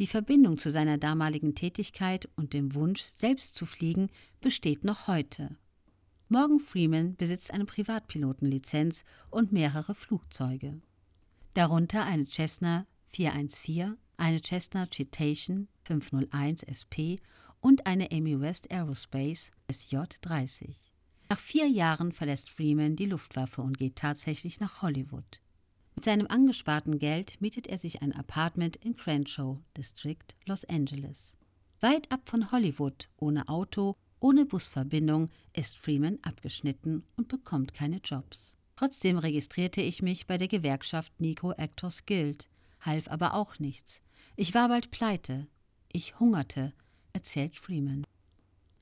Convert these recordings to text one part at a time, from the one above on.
Die Verbindung zu seiner damaligen Tätigkeit und dem Wunsch, selbst zu fliegen, besteht noch heute. Morgan Freeman besitzt eine Privatpilotenlizenz und mehrere Flugzeuge. Darunter eine Cessna 414, eine Cessna Citation 501 SP und eine Amy West Aerospace SJ-30. Nach vier Jahren verlässt Freeman die Luftwaffe und geht tatsächlich nach Hollywood. Mit seinem angesparten Geld mietet er sich ein Apartment in Crenshaw District, Los Angeles. Weit ab von Hollywood, ohne Auto, ohne Busverbindung, ist Freeman abgeschnitten und bekommt keine Jobs. Trotzdem registrierte ich mich bei der Gewerkschaft Nico Actors Guild, half aber auch nichts. Ich war bald pleite. Ich hungerte, erzählt Freeman.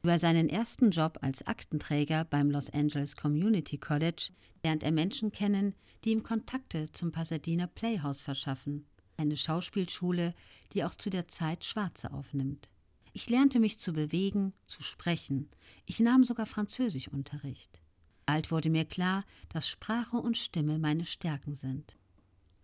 Über seinen ersten Job als Aktenträger beim Los Angeles Community College lernt er Menschen kennen, die ihm Kontakte zum Pasadena Playhouse verschaffen, eine Schauspielschule, die auch zu der Zeit Schwarze aufnimmt. Ich lernte mich zu bewegen, zu sprechen. Ich nahm sogar Französischunterricht. Bald wurde mir klar, dass Sprache und Stimme meine Stärken sind.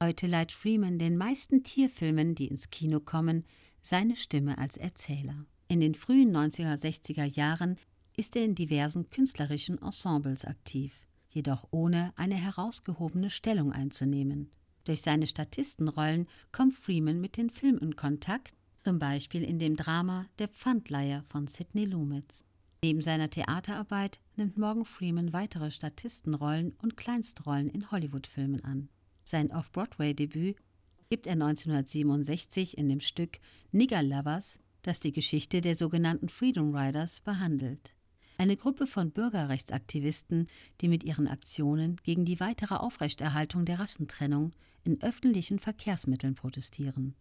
Heute leiht Freeman den meisten Tierfilmen, die ins Kino kommen, seine Stimme als Erzähler. In den frühen 1960er Jahren ist er in diversen künstlerischen Ensembles aktiv, jedoch ohne eine herausgehobene Stellung einzunehmen. Durch seine Statistenrollen kommt Freeman mit den Filmen in Kontakt, zum Beispiel in dem Drama Der Pfandleiher von Sidney Lumetz. Neben seiner Theaterarbeit nimmt Morgan Freeman weitere Statistenrollen und Kleinstrollen in Hollywood-Filmen an. Sein Off-Broadway-Debüt gibt er 1967 in dem Stück Nigger Lovers das die Geschichte der sogenannten Freedom Riders behandelt. Eine Gruppe von Bürgerrechtsaktivisten, die mit ihren Aktionen gegen die weitere Aufrechterhaltung der Rassentrennung in öffentlichen Verkehrsmitteln protestieren.